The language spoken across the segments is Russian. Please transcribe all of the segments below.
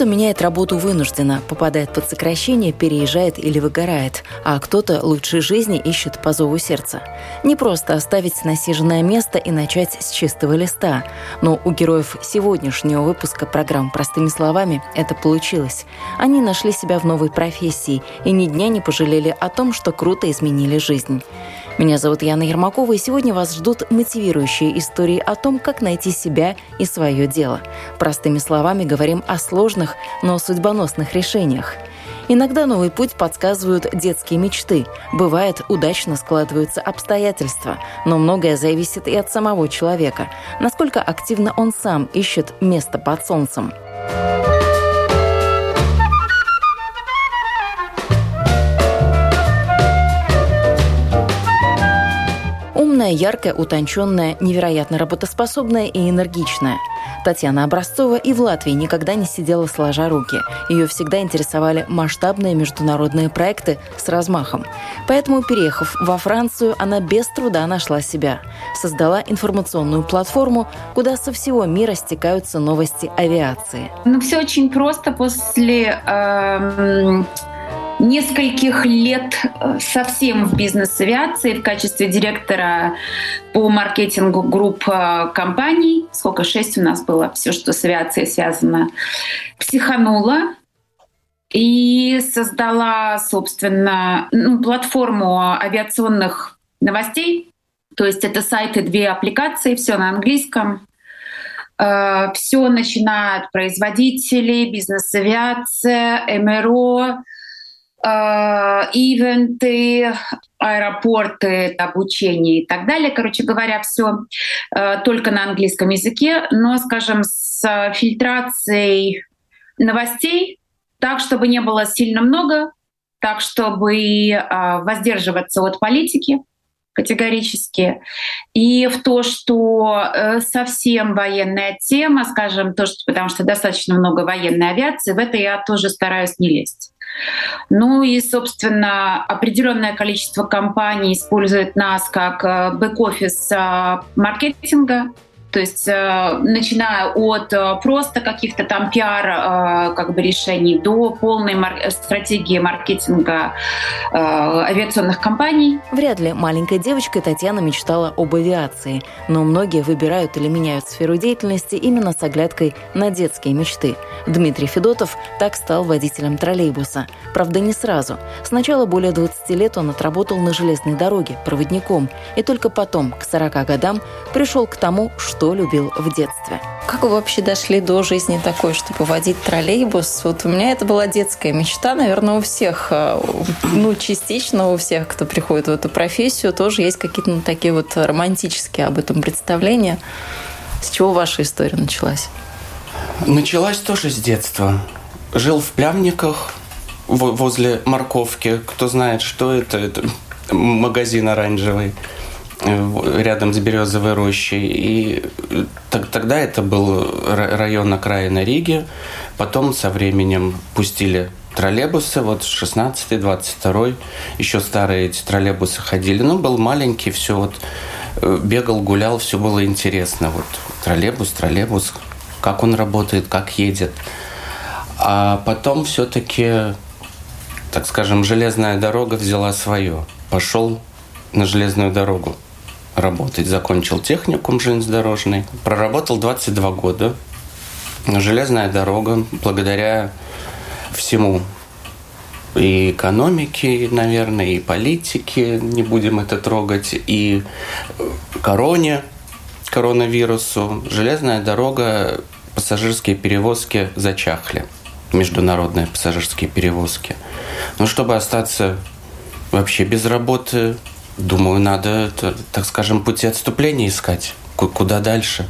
Кто-то меняет работу вынужденно, попадает под сокращение, переезжает или выгорает, а кто-то лучшей жизни ищет по зову сердца. Не просто оставить насиженное место и начать с чистого листа. Но у героев сегодняшнего выпуска программ «Простыми словами» это получилось. Они нашли себя в новой профессии и ни дня не пожалели о том, что круто изменили жизнь. Меня зовут Яна Ермакова, и сегодня вас ждут мотивирующие истории о том, как найти себя и свое дело. Простыми словами говорим о сложных, но судьбоносных решениях. Иногда новый путь подсказывают детские мечты. Бывает, удачно складываются обстоятельства, но многое зависит и от самого человека, насколько активно он сам ищет место под солнцем. Умная, яркая, утонченная, невероятно работоспособная и энергичная. Татьяна Образцова и в Латвии никогда не сидела сложа руки. Ее всегда интересовали масштабные международные проекты с размахом. Поэтому, переехав во Францию, она без труда нашла себя. Создала информационную платформу, куда со всего мира стекаются новости авиации. Ну, все очень просто после э, нескольких лет э, совсем в бизнес-авиации в качестве директора по маркетингу групп э, компаний. Сколько? Шесть у нас было, все, что с авиацией связано. Психанула и создала, собственно, ну, платформу авиационных новостей. То есть это сайты, две аппликации, все на английском. Э, все начиная от производителей, бизнес-авиация, МРО, ивенты, аэропорты, обучение и так далее. Короче говоря, все э, только на английском языке, но, скажем, с фильтрацией новостей, так, чтобы не было сильно много, так, чтобы э, воздерживаться от политики категорически. И в то, что совсем военная тема, скажем, то, что, потому что достаточно много военной авиации, в это я тоже стараюсь не лезть. Ну и, собственно, определенное количество компаний использует нас как э, бэк-офис э, маркетинга, то есть э, начиная от э, просто каких-то там пиар э, как бы решений до полной мар- стратегии маркетинга э, авиационных компаний. Вряд ли маленькой девочкой Татьяна мечтала об авиации, но многие выбирают или меняют сферу деятельности именно с оглядкой на детские мечты. Дмитрий Федотов так стал водителем троллейбуса. Правда, не сразу. Сначала более 20 лет он отработал на железной дороге, проводником, и только потом, к 40 годам, пришел к тому, что что любил в детстве. Как вы вообще дошли до жизни такой, чтобы водить троллейбус? Вот у меня это была детская мечта, наверное, у всех, э, ну, частично у всех, кто приходит в эту профессию, тоже есть какие-то ну, такие вот романтические об этом представления. С чего ваша история началась? Началась тоже с детства. Жил в Плявниках возле морковки. Кто знает, что это? Это магазин оранжевый. Э, рядом с Березовой рощей. И тогда это был район окраина Риги. Потом со временем пустили троллейбусы, вот 16-й, 22-й, еще старые эти троллейбусы ходили. Ну, был маленький, все вот э, бегал, гулял, все было интересно. Вот троллейбус, троллейбус, как он работает, как едет. А потом все-таки, так скажем, железная дорога взяла свое. Пошел на железную дорогу работать. Закончил техникум железнодорожный. Проработал 22 года. Железная дорога, благодаря всему и экономики, наверное, и политики, не будем это трогать, и короне, коронавирусу. Железная дорога, пассажирские перевозки зачахли, международные пассажирские перевозки. Но чтобы остаться вообще без работы, Думаю, надо, так скажем, пути отступления искать куда дальше.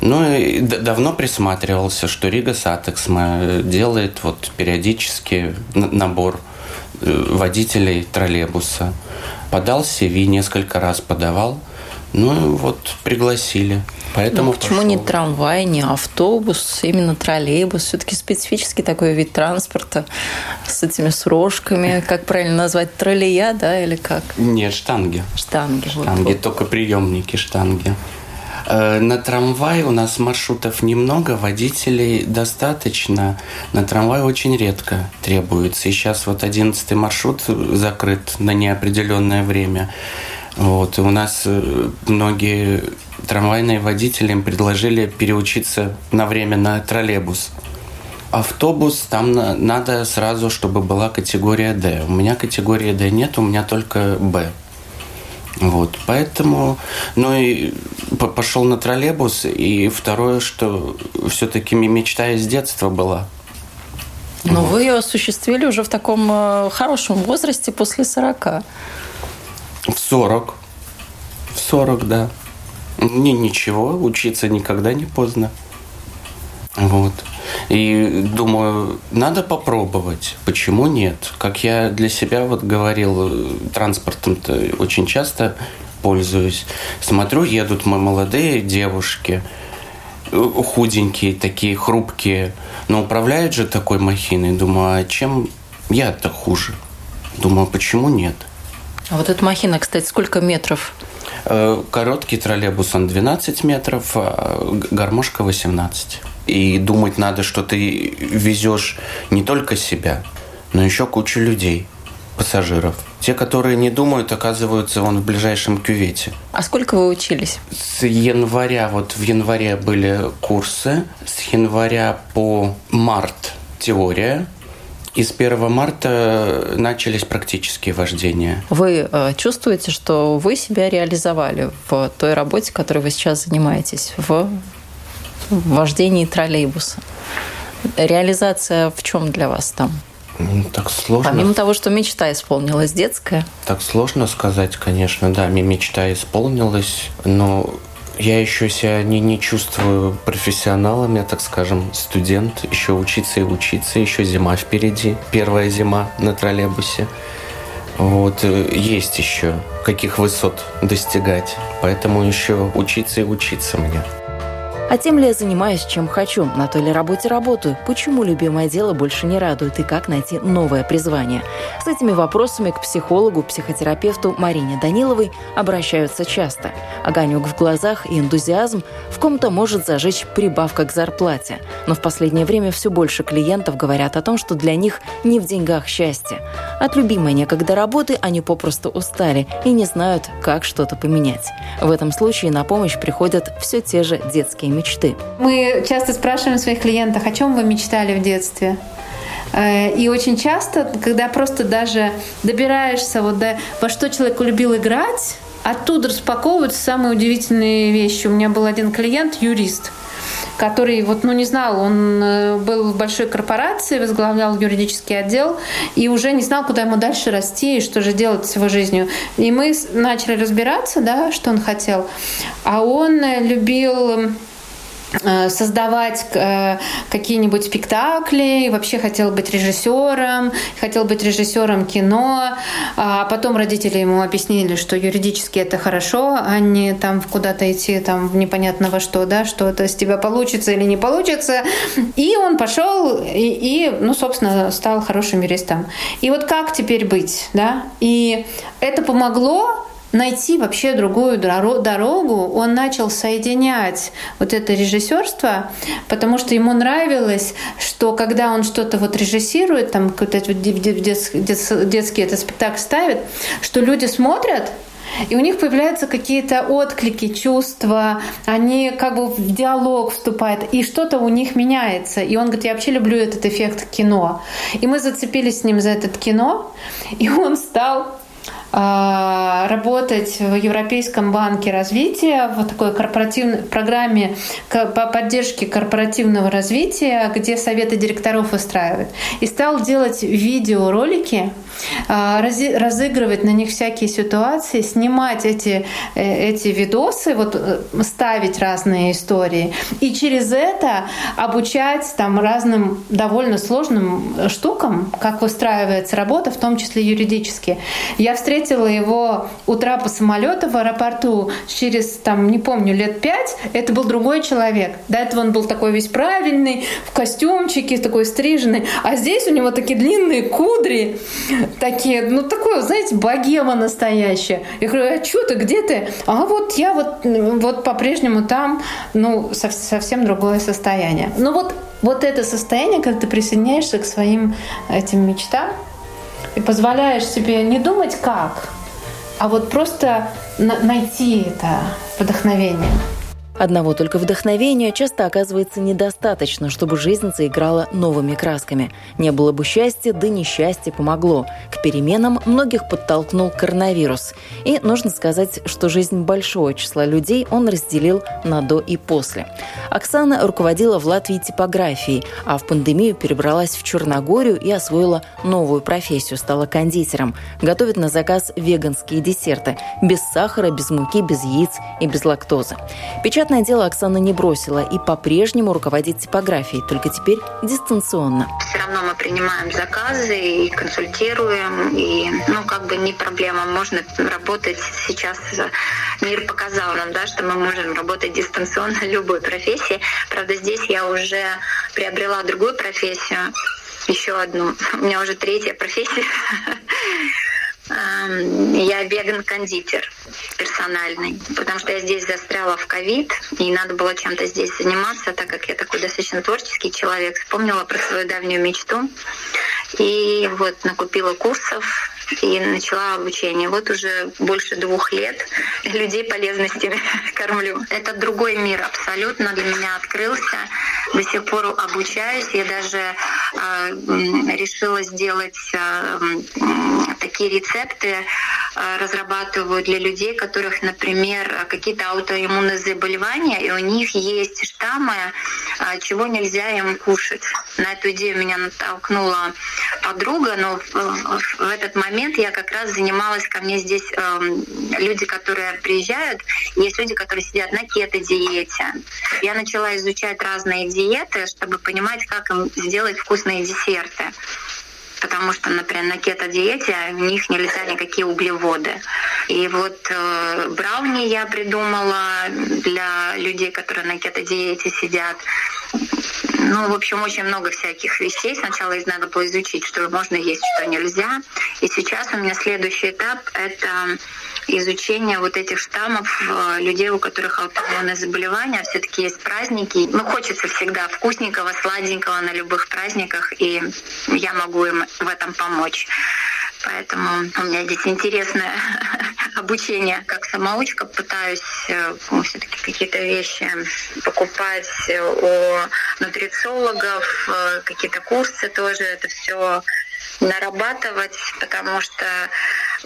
Ну и давно присматривался, что Rīgas satiksme делает вот периодически набор э, водителей троллейбуса. Подал CV, несколько раз подавал. Ну вот пригласили. Поэтому ну, почему пошел. не трамвай, не автобус, именно троллейбус? Все-таки специфический такой вид транспорта с этими срожками. Как правильно назвать? Троллея, да, или как? Нет, штанги. Штанги. Штанги, вот. только приемники штанги. Э, на трамвай у нас маршрутов немного, водителей достаточно. На трамвай очень редко требуется. И сейчас вот одиннадцатый маршрут закрыт на неопределенное время. Вот. И у нас э, многие трамвайные водители им предложили переучиться на время на троллейбус. Автобус, там надо сразу, чтобы была категория D. У меня категории D нет, у меня только B. Вот, поэтому, ну и пошел на троллейбус, и второе, что все-таки мечта из детства была. Но вот. вы ее осуществили уже в таком э, хорошем возрасте после 40. В 40. В 40, да. Не, ничего, учиться никогда не поздно. Вот. И думаю, надо попробовать. Почему нет? Как я для себя вот говорил, транспортом-то очень часто пользуюсь. Смотрю, едут мы молодые девушки, худенькие, такие хрупкие. Но управляют же такой махиной. Думаю, а чем я-то хуже? Думаю, почему нет? А вот эта махина, кстати, сколько метров? Э, короткий троллейбус, он 12 метров, а гармошка 18. И думать надо, что ты везешь не только себя, но еще кучу людей, пассажиров. Те, которые не думают, оказываются вон в ближайшем кювете. А сколько вы учились? С января, вот в январе были курсы, с января по март теория, и с 1 марта начались практические вождения. Вы э, чувствуете, что вы себя реализовали в той работе, которой вы сейчас занимаетесь, в вождении троллейбуса? Реализация в чем для вас там? Ну, так сложно. Помимо того, что мечта исполнилась детская. Так сложно сказать, конечно, да, мечта исполнилась, но я еще себя не, не чувствую профессионалом, я так скажем, студент, еще учиться и учиться, еще зима впереди, первая зима на троллейбусе. Вот, э, есть еще каких высот достигать, поэтому еще учиться и учиться мне. А тем ли я занимаюсь, чем хочу, на той ли работе работаю, почему любимое дело больше не радует и как найти новое призвание. С этими вопросами к психологу, психотерапевту Марине Даниловой обращаются часто. Огонек в глазах и энтузиазм в ком-то может зажечь прибавка к зарплате. Но в последнее время все больше клиентов говорят о том, что для них не в деньгах счастье. От любимой некогда работы они попросту устали и не знают, как что-то поменять. В этом случае на помощь приходят все те же детские мечты. Мы часто спрашиваем своих клиентов, о чем вы мечтали в детстве? Э, и очень часто, когда просто даже добираешься вот до во что человек любил играть, оттуда распаковываются самые удивительные вещи. У меня был один клиент, юрист, который вот, ну, не знал, он э, был в большой корпорации, возглавлял юридический отдел и уже не знал, куда ему дальше расти и что же делать с его жизнью. И мы начали разбираться, да, что он хотел. А он э, любил создавать э, какие-нибудь спектакли, вообще хотел быть режиссером, хотел быть режиссером кино, а потом родители ему объяснили, что юридически это хорошо, а не там куда-то идти там непонятно во что, да, что это с тебя получится или не получится. И он пошел и, и ну, собственно, стал хорошим юристом. И вот как теперь быть, да? И это помогло найти вообще другую дорогу, он начал соединять вот это режиссерство, потому что ему нравилось, что когда он что-то вот режиссирует, там какой-то детский этот спектакль ставит, что люди смотрят, и у них появляются какие-то отклики, чувства, они как бы в диалог вступают, и что-то у них меняется. И он говорит, я вообще люблю этот эффект кино. И мы зацепились с ним за этот кино, и он стал работать в Европейском банке развития в такой корпоративной программе по поддержке корпоративного развития, где советы директоров устраивают. И стал делать видеоролики, а, разыгрывать на них всякие ситуации, снимать эти, э, эти видосы, вот э, ставить разные истории. И через это обучать там разным довольно сложным штукам, как выстраивается работа, в том числе юридически. Я встретила встретила его у трапа самолета в аэропорту через, там, не помню, лет пять, это был другой человек. До этого он был такой весь правильный, в костюмчике, такой стриженный. А здесь у него такие длинные кудри, такие, ну, такое, знаете, богема настоящая. Я говорю, а что ты, где ты? А вот я вот, вот по-прежнему там, ну, совсем другое состояние. Ну, вот, вот это состояние, когда ты присоединяешься к своим этим мечтам, и позволяешь себе не думать как, а вот просто найти это вдохновение. Одного только вдохновения часто оказывается недостаточно, чтобы жизнь заиграла новыми красками. Не было бы счастья, да несчастье помогло. К переменам многих подтолкнул коронавирус. И нужно сказать, что жизнь большого числа людей он разделил на до и после. Оксана руководила в Латвии типографией, а в пандемию перебралась в Черногорию и освоила новую профессию, стала кондитером. Готовит на заказ веганские десерты. Без сахара, без муки, без яиц и без лактозы. Печат Печатное дело Оксана не бросила и по-прежнему руководит типографией, только теперь дистанционно. Все равно мы принимаем заказы и консультируем, и ну как бы не проблема, можно работать сейчас. Мир показал нам, да, что мы можем работать дистанционно любой профессии. Правда, здесь я уже приобрела другую профессию, еще одну. У меня уже третья профессия. Я веган-кондитер персональный, потому что я здесь застряла в ковид, и надо было чем-то здесь заниматься, так как я такой достаточно творческий человек. Вспомнила про свою давнюю мечту и вот накупила курсов и начала обучение. Вот уже больше двух лет людей полезностями кормлю. Это другой мир абсолютно для меня открылся. До сих пор обучаюсь. Я даже э, решила сделать э, такие рецепты, э, разрабатываю для людей, которых, например, какие-то аутоиммунные заболевания, и у них есть штаммы, э, чего нельзя им кушать. На эту идею меня натолкнула подруга, но в, в этот момент я как раз занималась, ко мне здесь э, люди, которые приезжают, есть люди, которые сидят на кето-диете. Я начала изучать разные диеты, чтобы понимать, как им сделать вкусные десерты потому что, например, на кето-диете в них нельзя никакие углеводы. И вот э, брауни я придумала для людей, которые на кето-диете сидят. Ну, в общем, очень много всяких вещей. Сначала из надо было изучить, что можно есть, что нельзя. И сейчас у меня следующий этап — это изучение вот этих штаммов э, людей, у которых аутоиммунные заболевания. все таки есть праздники. Ну, хочется всегда вкусненького, сладенького на любых праздниках, и я могу им в этом помочь. Поэтому у меня здесь интересное обучение. Как самоучка пытаюсь э, ну, все-таки какие-то вещи покупать у нутрициологов, э, какие-то курсы тоже это все нарабатывать, потому что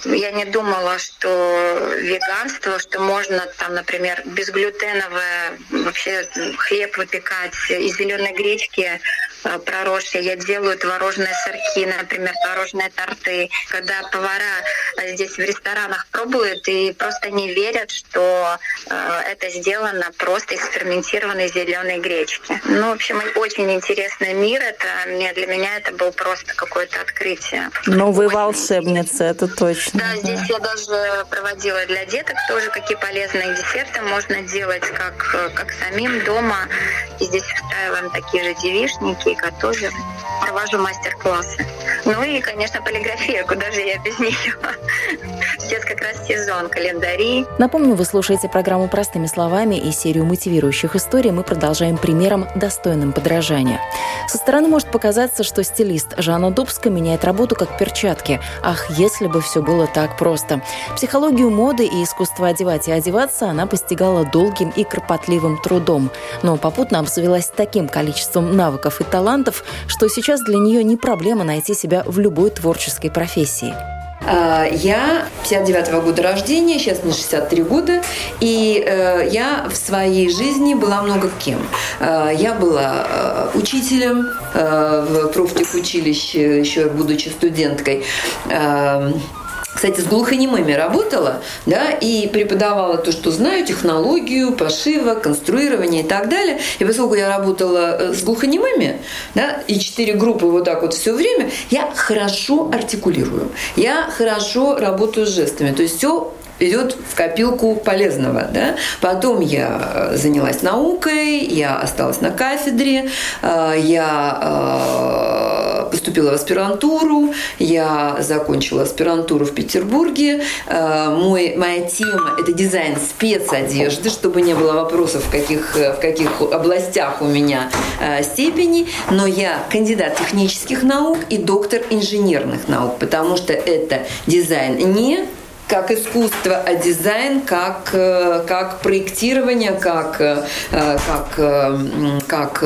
я не думала, что веганство, что можно там, например, безглютеновое вообще хлеб выпекать из зеленой гречки Э, проросшие. Я делаю творожные сырки, например, творожные торты. Когда повара э, здесь в ресторанах пробуют и просто не верят, что э, это сделано просто из ферментированной зеленой гречки. Ну, в общем, очень интересный мир. Это для меня это был просто какое-то открытие. Ну, вы волшебница, это точно. Да, здесь я даже проводила для деток тоже, какие полезные десерты можно делать, как, как самим дома. И здесь устраиваем такие же девишники, готовим, провожу мастер-классы. Ну и, конечно, полиграфия, куда же я без нее. Сейчас как раз сезон, календари. Напомню, вы слушаете программу «Простыми словами» и серию мотивирующих историй мы продолжаем примером, достойным подражания. Со стороны может показаться, что стилист Жанна Дубска меняет работу как перчатки. Ах, если бы все было так просто. Психологию моды и искусство одевать и одеваться она постигала долгим и кропотливым трудом, но попутно обзавелась таким количеством навыков и талантов, что сейчас для нее не проблема найти себя в любой творческой профессии. А, я 59 -го года рождения, сейчас мне 63 года, и э, я в своей жизни была много кем. Э, я была э, учителем в профтехучилище, еще будучи студенткой кстати, с глухонемыми работала, да, и преподавала то, что знаю, технологию пошива, конструирования и так далее. И поскольку я работала э, с глухонемыми, да, и четыре группы вот так вот все время, я хорошо артикулирую, я хорошо работаю с жестами. То есть все идет в копилку полезного. Да? Потом я э, занялась наукой, я осталась на кафедре, э, я э, поступила в аспирантуру, я закончила аспирантуру в Петербурге. Мой, моя тема – это дизайн спецодежды, чтобы не было вопросов, в каких, в каких областях у меня степени. Но я кандидат технических наук и доктор инженерных наук, потому что это дизайн не как искусство, а дизайн как, э, как проектирование, как, э, как, э, как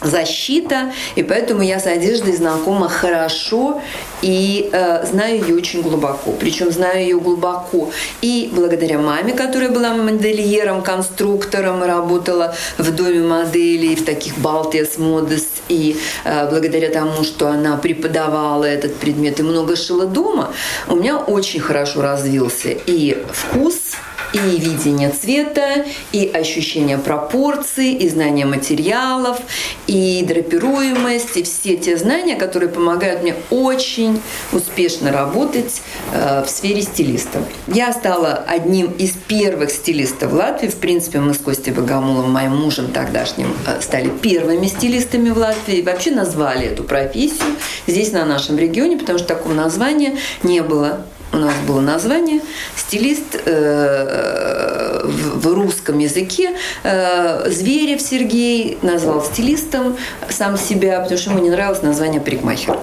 защита, и поэтому я с одеждой знакома хорошо и э, знаю ее очень глубоко. Причем знаю ее глубоко и благодаря маме, которая была модельером, конструктором, работала в доме моделей, в таких Балтиас Модес, и э, благодаря тому, что она преподавала этот предмет и много шила дома, у меня очень хорошо развился и вкус, и видение цвета, и ощущение пропорций, и знание материалов, и драпируемость, и все те знания, которые помогают мне очень успешно работать э, в сфере стилиста. Я стала одним из первых стилистов в Латвии. В принципе, мы с Костей Богомоловым, моим мужем тогдашним, э, стали первыми стилистами в Латвии. И вообще назвали эту профессию здесь, на нашем регионе, потому что такого названия не было у нас было название, стилист э, в, в русском языке. Э, Зверев Сергей назвал стилистом сам себя, потому что ему не нравилось название парикмахер.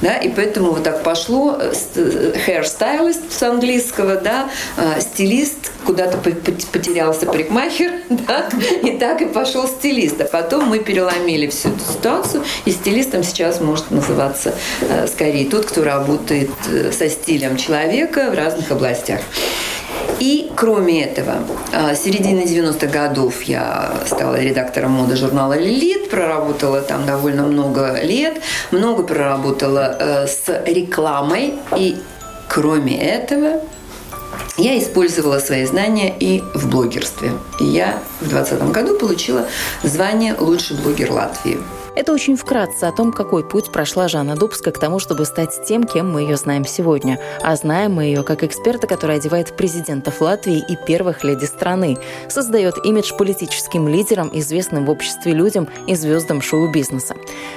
Да, и поэтому вот так пошло э, hairstylist с английского, да, э, стилист, куда-то потерялся парикмахер, да, и так и пошел стилист. А потом мы переломили всю эту ситуацию, и стилистом сейчас может называться э, скорее тот, кто работает э, со стилем человека в разных областях. И кроме этого, с середины 90-х годов я стала редактором моды журнала «Лилит», проработала там довольно много лет, много проработала э, с рекламой. И кроме этого, я использовала свои знания и в блогерстве. И я в 2020 году получила звание «Лучший блогер Латвии». Это очень вкратце о том, какой путь прошла Жанна Дубска к тому, чтобы стать тем, кем мы ее знаем сегодня. А знаем мы ее как эксперта, который одевает президентов Латвии и первых леди страны, создает имидж политическим лидерам, известным в обществе людям и звездам шоу-бизнеса.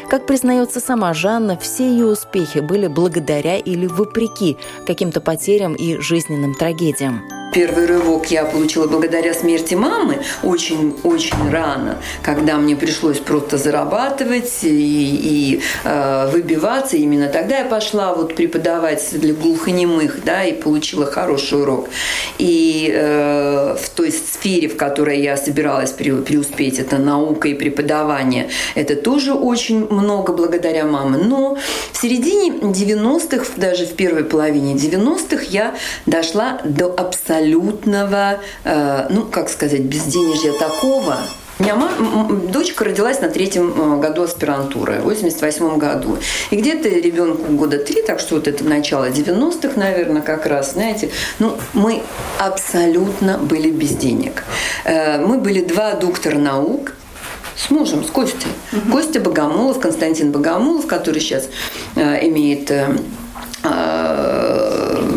Как признается сама Жанна, все ее успехи были благодаря или вопреки каким-то потерям и жизненным трагедиям. Первый рывок я получила благодаря смерти мамы очень-очень рано, когда мне пришлось просто зарабатывать и, и э, выбиваться. Именно тогда я пошла вот преподавать для глухонемых, да, и получила хороший урок. И э, в той сфере, в которой я собиралась преуспеть, это наука и преподавание, это тоже очень много благодаря маме. Но в середине 90-х, даже в первой половине 90-х я дошла до абсолютно абсолютного, э, ну, как сказать, безденежья такого, меня мама, дочка родилась на третьем э, году аспирантуры, в 88 году. И где-то ребенку года три, так что вот это начало 90-х, наверное, как раз, знаете, ну, мы абсолютно были без денег. Э, мы были два доктора наук, с мужем, с Костей. Угу. Костя Богомолов, Константин Богомолов, который сейчас э, имеет э,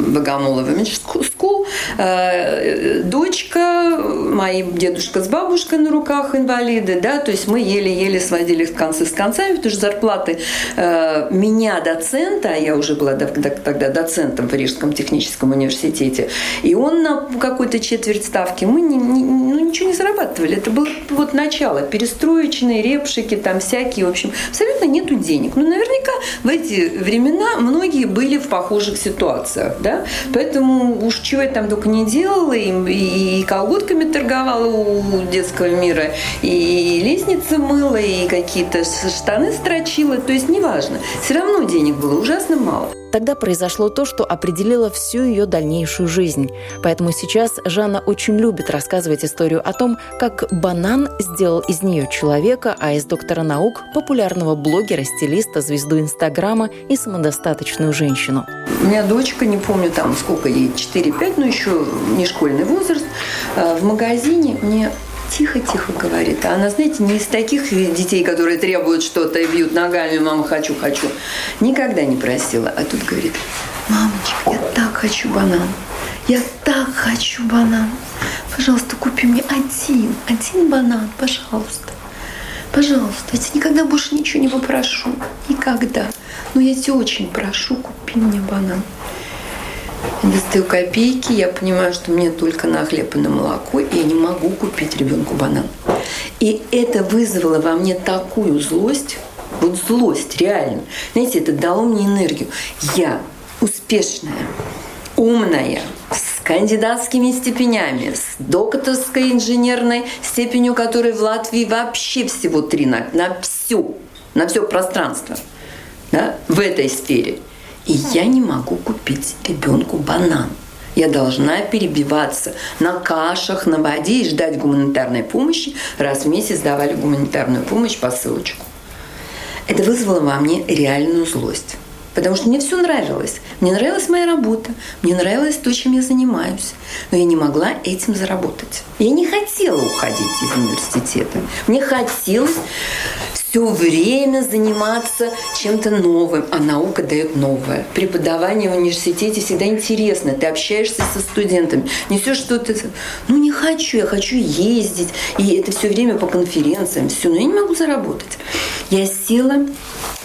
Богомолова School. Э, дочка, мои дедушка с бабушкой на руках инвалиды, да, то есть мы еле-еле сводили концы с концами, потому что зарплаты э, меня, доцента, я уже была тогда доцентом в Рижском техническом университете, и он на какой-то четверть ставки, мы не, не, ну, ничего не зарабатывали. Это было вот начало, перестроечные, репшики, там всякие, в общем, абсолютно нету денег. Ну, наверняка в эти времена многие были в похожих ситуациях, да, Поэтому уж чего я там только не делала, и, и колготками торговала у детского мира, и лестницы мыла, и какие-то штаны строчила. То есть неважно. Все равно денег было ужасно мало. Тогда произошло то, что определило всю ее дальнейшую жизнь. Поэтому сейчас Жанна очень любит рассказывать историю о том, как банан сделал из нее человека, а из доктора наук – популярного блогера, стилиста, звезду Инстаграма и самодостаточную женщину. У меня дочка, не помню там сколько ей, 4-5, но еще не школьный возраст, э, в магазине мне тихо-тихо говорит. А она, знаете, не из таких детей, которые требуют что-то и бьют ногами, мама, хочу, хочу. Никогда не просила. А тут говорит, мамочка, я так хочу банан. Я так хочу банан. Пожалуйста, купи мне один, один банан, пожалуйста. Пожалуйста, я тебя никогда больше ничего не попрошу. Никогда. Но я тебя очень прошу, купи мне банан. Достаю копейки, я понимаю, что мне только на хлеб и на молоко, и я не могу купить ребенку банан. И это вызвало во мне такую злость, вот злость, реально. Знаете, это дало мне энергию. Я успешная, умная, с кандидатскими степенями, с докторской инженерной степенью, которой в Латвии вообще всего три на, на всю, на все пространство да, в этой сфере – и я не могу купить ребенку банан. Я должна перебиваться на кашах, на воде и ждать гуманитарной помощи. Раз в месяц давали гуманитарную помощь по ссылочку. Это вызвало во мне реальную злость. Потому что мне все нравилось. Мне нравилась моя работа, мне нравилось то, чем я занимаюсь. Но я не могла этим заработать. Я не хотела уходить из университета. Мне хотелось все время заниматься чем-то новым, а наука дает новое. Преподавание в университете всегда интересно. Ты общаешься со студентами, несешь что-то. Ну, не хочу, я хочу ездить. И это все время по конференциям, все, но я не могу заработать. Я села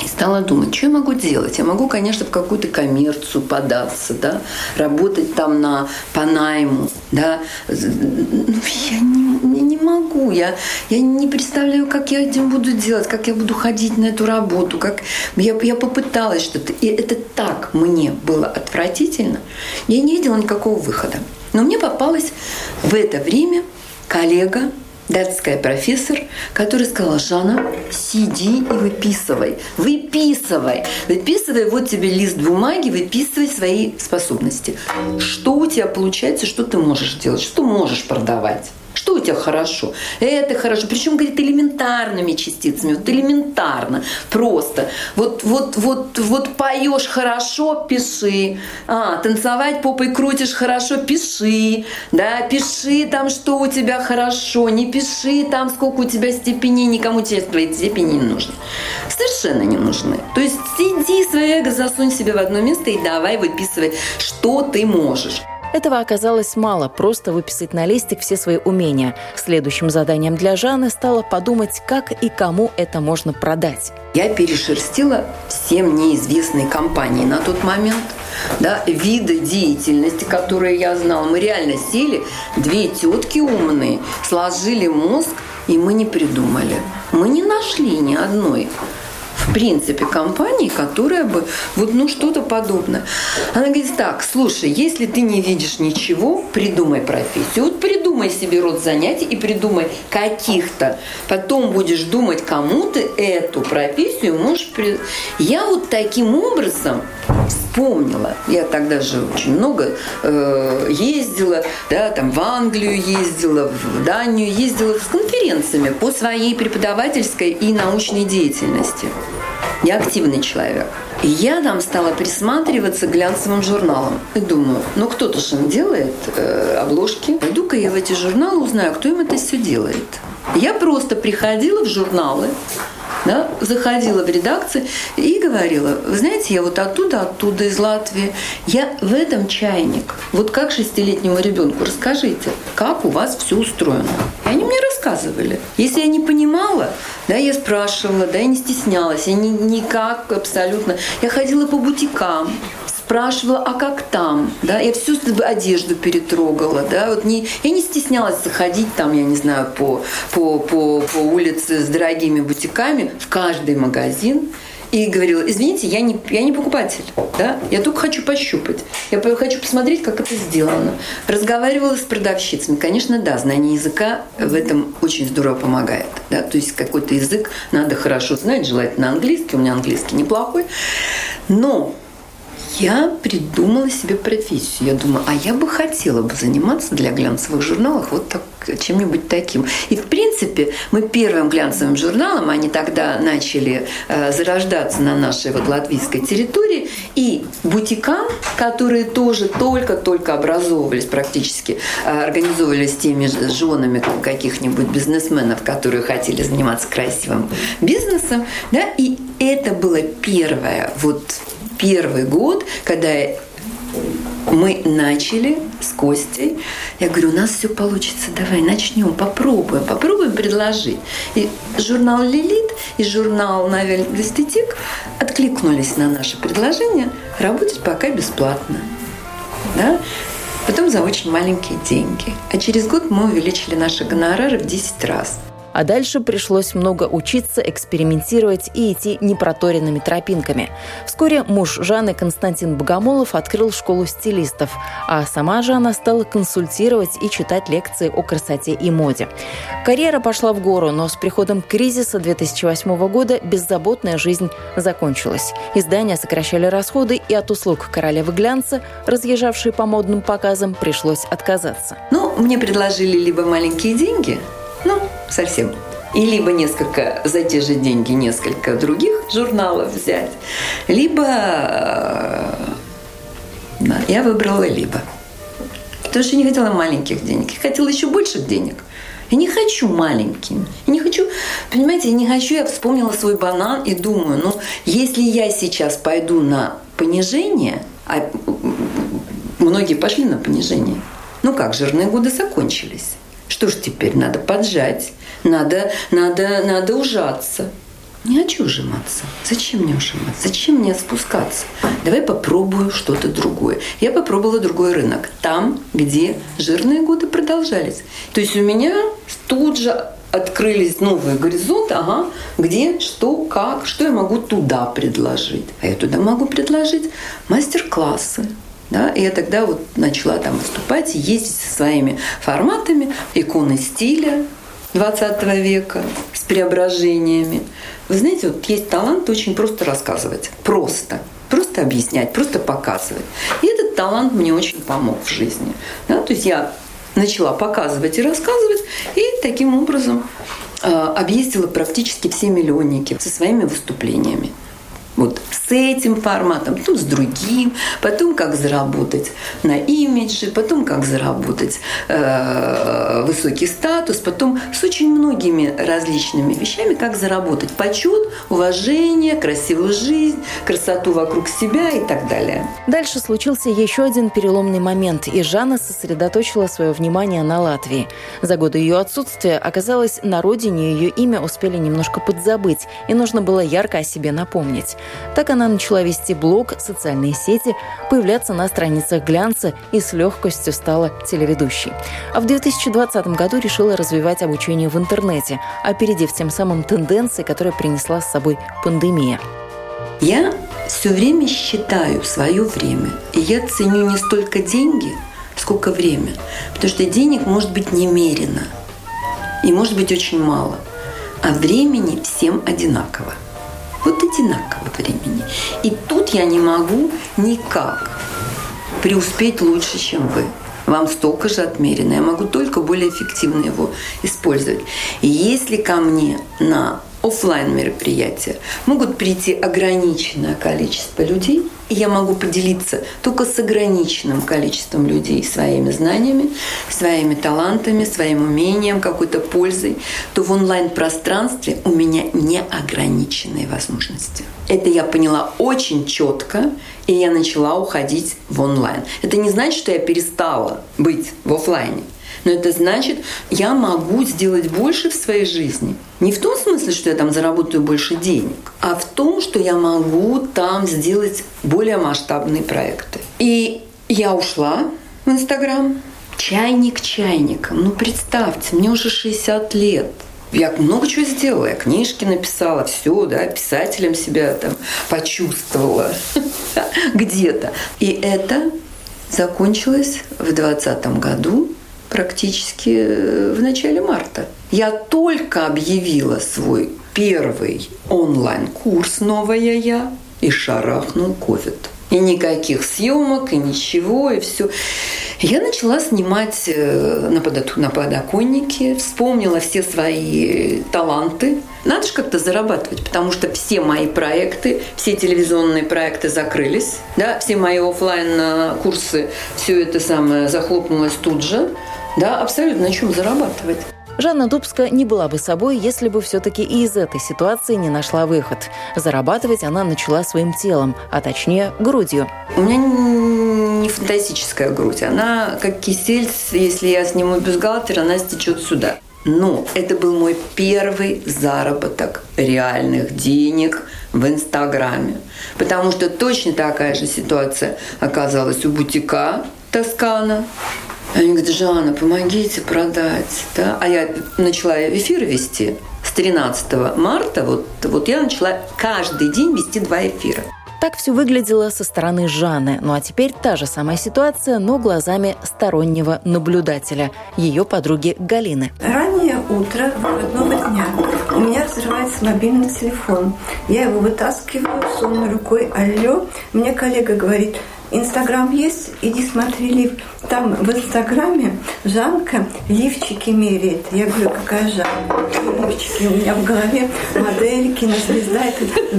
и стала думать, что я могу делать? Я могу, конечно, в какую-то коммерцию податься, да, работать там на, по найму, да. Ну, я не, я не могу, я, я не представляю, как я этим буду делать, как я буду ходить на эту работу, как я, я попыталась что-то. И это так мне было отвратительно. Я не видела никакого выхода. Но мне попалась в это время коллега, датская профессор, которая сказала, Жанна, сиди и выписывай. Выписывай. Выписывай, вот тебе лист бумаги, выписывай свои способности. Что у тебя получается, что ты можешь делать, что можешь продавать. Что у тебя хорошо? Это хорошо. Причем, говорит, элементарными частицами. Вот элементарно. Просто. Вот, вот, вот, вот поешь хорошо, пиши. А, танцевать попой крутишь хорошо, пиши. Да, пиши там, что у тебя хорошо. Не пиши там, сколько у тебя степеней. Никому тебе твои степени не нужны. Совершенно не нужны. То есть сиди, свое эго засунь себе в одно место и давай выписывай, что ты можешь. Этого оказалось мало, просто выписать на листик все свои умения. Следующим заданием для Жанны стало подумать, как и кому это можно продать. Я перешерстила всем неизвестные компании на тот момент, да, виды деятельности, которые я знала. Мы реально сели, две тетки умные, сложили мозг, и мы не придумали. Мы не нашли ни одной в принципе, компании, которая бы вот ну что-то подобное. Она говорит, так, слушай, если ты не видишь ничего, придумай профессию. Вот придумай себе род занятий и придумай каких-то. Потом будешь думать, кому ты эту профессию можешь... При... Я вот таким образом вспомнила. Я тогда же очень много э, ездила, да, там в Англию ездила, в Данию ездила с конференциями по своей преподавательской и научной деятельности. Я активный человек. И я там стала присматриваться к глянцевым журналам. И думаю, ну кто-то же делает э, обложки. Пойду-ка я в эти журналы узнаю, кто им это все делает. Я просто приходила в журналы, да, заходила в редакцию и говорила, вы знаете, я вот оттуда, оттуда, из Латвии, я в этом чайник. Вот как шестилетнему ребенку расскажите, как у вас все устроено. И они мне рассказывали. Если я не понимала, да, я спрашивала, да, я не стеснялась, я ни, никак абсолютно. Я ходила по бутикам, спрашивала, а как там, да, я всю одежду перетрогала, да, вот не, я не стеснялась заходить там, я не знаю, по, по, по, по улице с дорогими бутиками в каждый магазин, и говорила, извините, я не, я не покупатель, да, я только хочу пощупать, я хочу посмотреть, как это сделано. Разговаривала с продавщицами, конечно, да, знание языка в этом очень здорово помогает, да, то есть какой-то язык надо хорошо знать, желательно английский, у меня английский неплохой, но я придумала себе профессию. Я думаю, а я бы хотела бы заниматься для глянцевых журналов вот так, чем-нибудь таким. И, в принципе, мы первым глянцевым журналом, они тогда начали э, зарождаться на нашей вот латвийской территории, и бутикам, которые тоже только-только образовывались практически, э, организовывались теми же женами каких-нибудь бизнесменов, которые хотели заниматься красивым бизнесом, да, и это было первое вот первый год, когда мы начали с Костей. Я говорю, у нас все получится, давай начнем, попробуем, попробуем предложить. И журнал «Лилит» и журнал «Навель Эстетик» откликнулись на наше предложение работать пока бесплатно. Да? Потом за очень маленькие деньги. А через год мы увеличили наши гонорары в 10 раз – а дальше пришлось много учиться, экспериментировать и идти непроторенными тропинками. Вскоре муж Жанны Константин Богомолов открыл школу стилистов, а сама Жанна стала консультировать и читать лекции о красоте и моде. Карьера пошла в гору, но с приходом кризиса 2008 года беззаботная жизнь закончилась. Издания сокращали расходы, и от услуг королевы глянца, разъезжавшей по модным показам, пришлось отказаться. Ну, мне предложили либо маленькие деньги, ну, совсем. И либо несколько, за те же деньги несколько других журналов взять, либо э, да, я выбрала либо. Потому что не хотела маленьких денег, я хотела еще больших денег. Я не хочу маленькими. Я не хочу, понимаете, я не хочу, я вспомнила свой банан и думаю, ну, если я сейчас пойду на понижение, а многие пошли на понижение, ну как, жирные годы закончились. Что ж теперь? Надо поджать, надо, надо, надо ужаться. Не хочу ужиматься. Зачем мне ужиматься? Зачем мне спускаться? Давай попробую что-то другое. Я попробовала другой рынок. Там, где жирные годы продолжались. То есть у меня тут же открылись новые горизонты, ага, где, что, как, что я могу туда предложить. А я туда могу предложить мастер-классы, да? И я тогда вот начала там выступать, ездить со своими форматами, иконы стиля 20 века с преображениями. Вы знаете, вот есть талант очень просто рассказывать. Просто. Просто объяснять, просто показывать. И этот талант мне очень помог в жизни. Да? То есть я начала показывать и рассказывать, и таким образом э, объездила практически все миллионники со своими выступлениями. Вот с этим форматом, потом с другим, потом как заработать на имидже, потом как заработать э, высокий статус, потом с очень многими различными вещами, как заработать почет, уважение, красивую жизнь, красоту вокруг себя и так далее. Дальше случился еще один переломный момент, и Жанна сосредоточила свое внимание на Латвии. За годы ее отсутствия оказалось, на родине ее имя успели немножко подзабыть, и нужно было ярко о себе напомнить. Так она начала вести блог, социальные сети, появляться на страницах глянца и с легкостью стала телеведущей. А в 2020 году решила развивать обучение в интернете, опередив тем самым тенденции, которые принесла с собой пандемия. Я все время считаю свое время. И я ценю не столько деньги, сколько время. Потому что денег может быть немерено. И может быть очень мало. А времени всем одинаково вот одинаково времени. И тут я не могу никак преуспеть лучше, чем вы. Вам столько же отмерено. Я могу только более эффективно его использовать. И если ко мне на офлайн мероприятия могут прийти ограниченное количество людей, и я могу поделиться только с ограниченным количеством людей своими знаниями, своими талантами, своим умением, какой-то пользой, то в онлайн-пространстве у меня неограниченные возможности. Это я поняла очень четко, и я начала уходить в онлайн. Это не значит, что я перестала быть в офлайне. Но это значит, я могу сделать больше в своей жизни. Не в том смысле, что я там заработаю больше денег, а в том, что я могу там сделать более масштабные проекты. И я ушла в Инстаграм. Чайник чайником. Ну, представьте, мне уже 60 лет. Я много чего сделала. Я книжки написала, все, да, писателем себя там почувствовала где-то. И это закончилось в 2020 году практически э, в начале марта. Я только объявила свой первый онлайн-курс «Новая я» и шарахнул ковид. И никаких съемок, и ничего, и все. Я начала снимать э, на, подо- на подоконнике, вспомнила все свои таланты. Надо же как-то зарабатывать, потому что все мои проекты, все телевизионные проекты закрылись, да, все мои офлайн курсы, все это самое захлопнулось тут же. Да, абсолютно на чем зарабатывать. Жанна Дубска не была бы собой, если бы все-таки и из этой ситуации не нашла выход. Зарабатывать она начала своим телом, а точнее грудью. У меня не фантастическая грудь. Она как кисель, если я сниму бюстгальтер, она стечет сюда. Но это был мой первый заработок реальных денег в Инстаграме. Потому что точно такая же ситуация оказалась у бутика Тоскана. Они говорят, Жанна, помогите продать. Да? А я начала эфиры вести с 13 марта. Вот, вот я начала каждый день вести два эфира. Так все выглядело со стороны Жанны. Ну а теперь та же самая ситуация, но глазами стороннего наблюдателя, ее подруги Галины. Раннее утро выходного дня. У меня разрывается мобильный телефон. Я его вытаскиваю, сонной рукой, алло. Мне коллега говорит, Инстаграм есть, иди смотри лифт. Там в Инстаграме Жанка лифчики меряет. Я говорю, какая Жанна? Лифчики у меня в голове, модель, кинозвезда. Это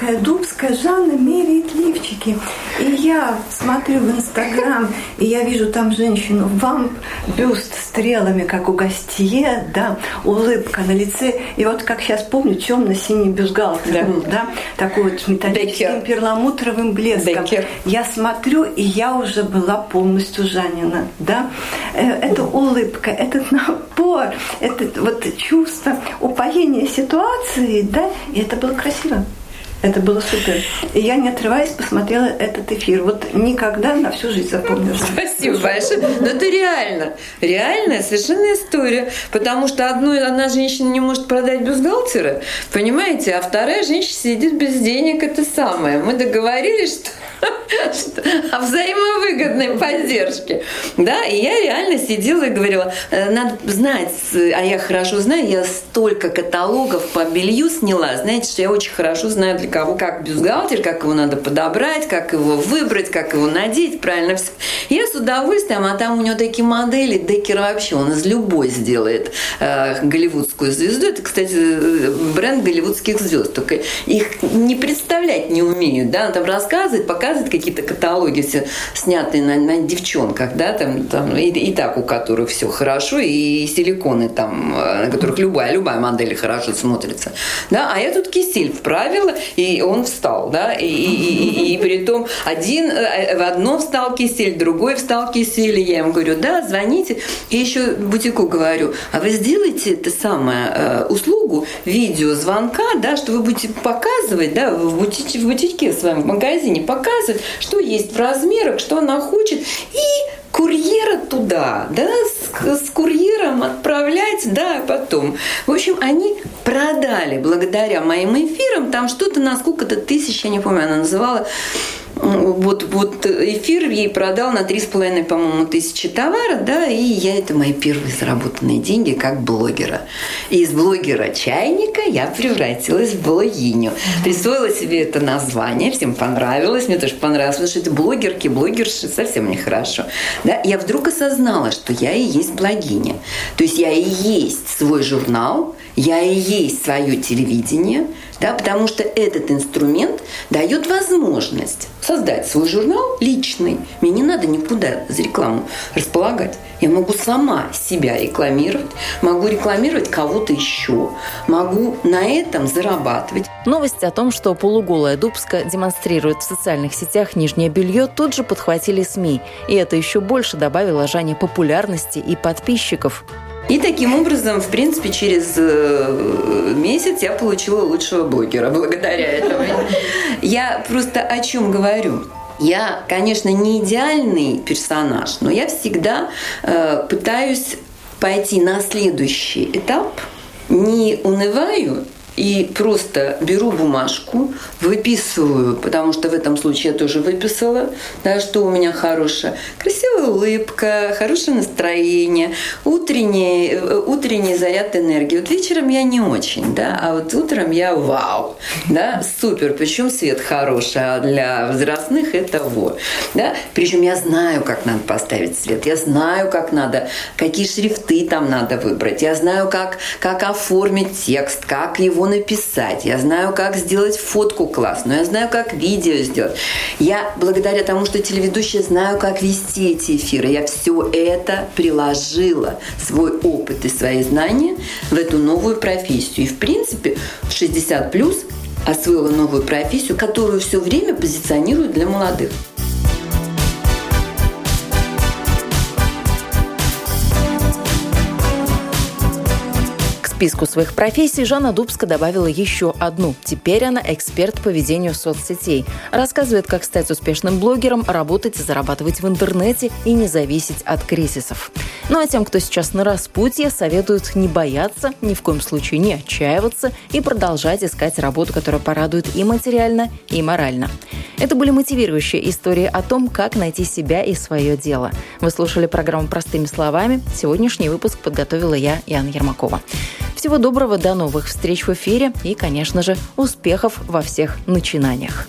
Дубская, Дубская Жанна меряет лифчики. И я смотрю в Инстаграм, и я вижу там женщину, вамп, бюст стрелами, как у Гостье, да, улыбка на лице. И вот, как сейчас помню, темно-синий бюстгальтер да. был, да, такой вот металлическим Беккер. перламутровым блеском. Беккер. Я смотрю смотрю, и я уже была полностью Жанина, да. Э, это улыбка, этот напор, это вот чувство упоения ситуации, да, и это было красиво. Это было супер. И я, не отрываясь, посмотрела этот эфир. Вот никогда на всю жизнь запомню. Спасибо большое. Но это реально. Реальная совершенно история. Потому что одной, одна женщина не может продать бюстгальтера, понимаете, а вторая женщина сидит без денег. Это самое. Мы договорились, что о взаимовыгодной поддержке. Да, и я реально сидела и говорила, «Э, надо знать, а я хорошо знаю, я столько каталогов по белью сняла, знаете, что я очень хорошо знаю для кого, как бюстгальтер, как его надо подобрать, как его выбрать, как его надеть, правильно все. Я с удовольствием, а там у него такие модели, Деккер вообще, он из любой сделает э, голливудскую звезду. Это, кстати, бренд голливудских звезд, только их не представлять не умеют, да, он там рассказывает, пока показывает какие-то каталоги все снятые на, на девчонках, да, там, там и, и так у которых все хорошо, и силиконы там, э, на которых любая, любая модель хорошо смотрится. Да, а я тут кисель вправила, и он встал, да, и, и, и, и, при том один, э, в одно встал кисель, другой встал кисель, и я ему говорю, да, звоните, и еще бутику говорю, а вы сделайте это самое, э, услугу видеозвонка, да, что вы будете показывать, да, в бутике, в бутике в своем магазине, показывать показывает, что есть в размерах, что она хочет, и курьера туда, да, с, с курьером отправлять, да, потом. В общем, они продали благодаря моим эфирам там что-то на сколько-то тысяч, я не помню, она называла вот, вот эфир ей продал на 3,5, по-моему, тысячи товара, да, и я, это мои первые заработанные деньги как блогера. И из блогера-чайника я превратилась в блогиню. Присвоила себе это название, всем понравилось, мне тоже понравилось, потому что это блогерки, блогерши, совсем нехорошо. Да, я вдруг осознала, что я и есть блогиня. То есть я и есть свой журнал, я и есть свое телевидение, да, потому что этот инструмент дает возможность создать свой журнал личный. Мне не надо никуда за рекламу располагать. Я могу сама себя рекламировать, могу рекламировать кого-то еще, могу на этом зарабатывать. Новость о том, что полуголая Дубска демонстрирует в социальных сетях нижнее белье, тут же подхватили СМИ. И это еще больше добавило Жане популярности и подписчиков. И таким образом, в принципе, через э, месяц я получила лучшего блогера благодаря этому. Я просто о чем говорю? Я, конечно, не идеальный персонаж, но я всегда э, пытаюсь пойти на следующий этап, не унываю и просто беру бумажку, выписываю, потому что в этом случае я тоже выписала, да, что у меня хорошее. Красивая улыбка, хорошее настроение, утренний, э, утренний заряд энергии. Вот вечером я не очень, да, а вот утром я вау, да, супер. Причем свет хороший, а для возрастных это вот, да. Причем я знаю, как надо поставить свет, я знаю, как надо, какие шрифты там надо выбрать, я знаю, как, как оформить текст, как его написать, я знаю, как сделать фотку классную, я знаю, как видео сделать. Я благодаря тому, что телеведущая, знаю, как вести эти эфиры. Я все это приложила, свой опыт и свои знания в эту новую профессию. И, в принципе, в 60 плюс освоила новую профессию, которую все время позиционируют для молодых. Списку своих профессий Жанна Дубска добавила еще одну. Теперь она эксперт по ведению соцсетей. Рассказывает, как стать успешным блогером, работать и зарабатывать в интернете и не зависеть от кризисов. Ну а тем, кто сейчас на распутье, советуют не бояться, ни в коем случае не отчаиваться и продолжать искать работу, которая порадует и материально, и морально. Это были мотивирующие истории о том, как найти себя и свое дело. Вы слушали программу «Простыми словами». Сегодняшний выпуск подготовила я, Яна Ермакова. Всего доброго, до новых встреч в эфире и, конечно же, успехов во всех начинаниях.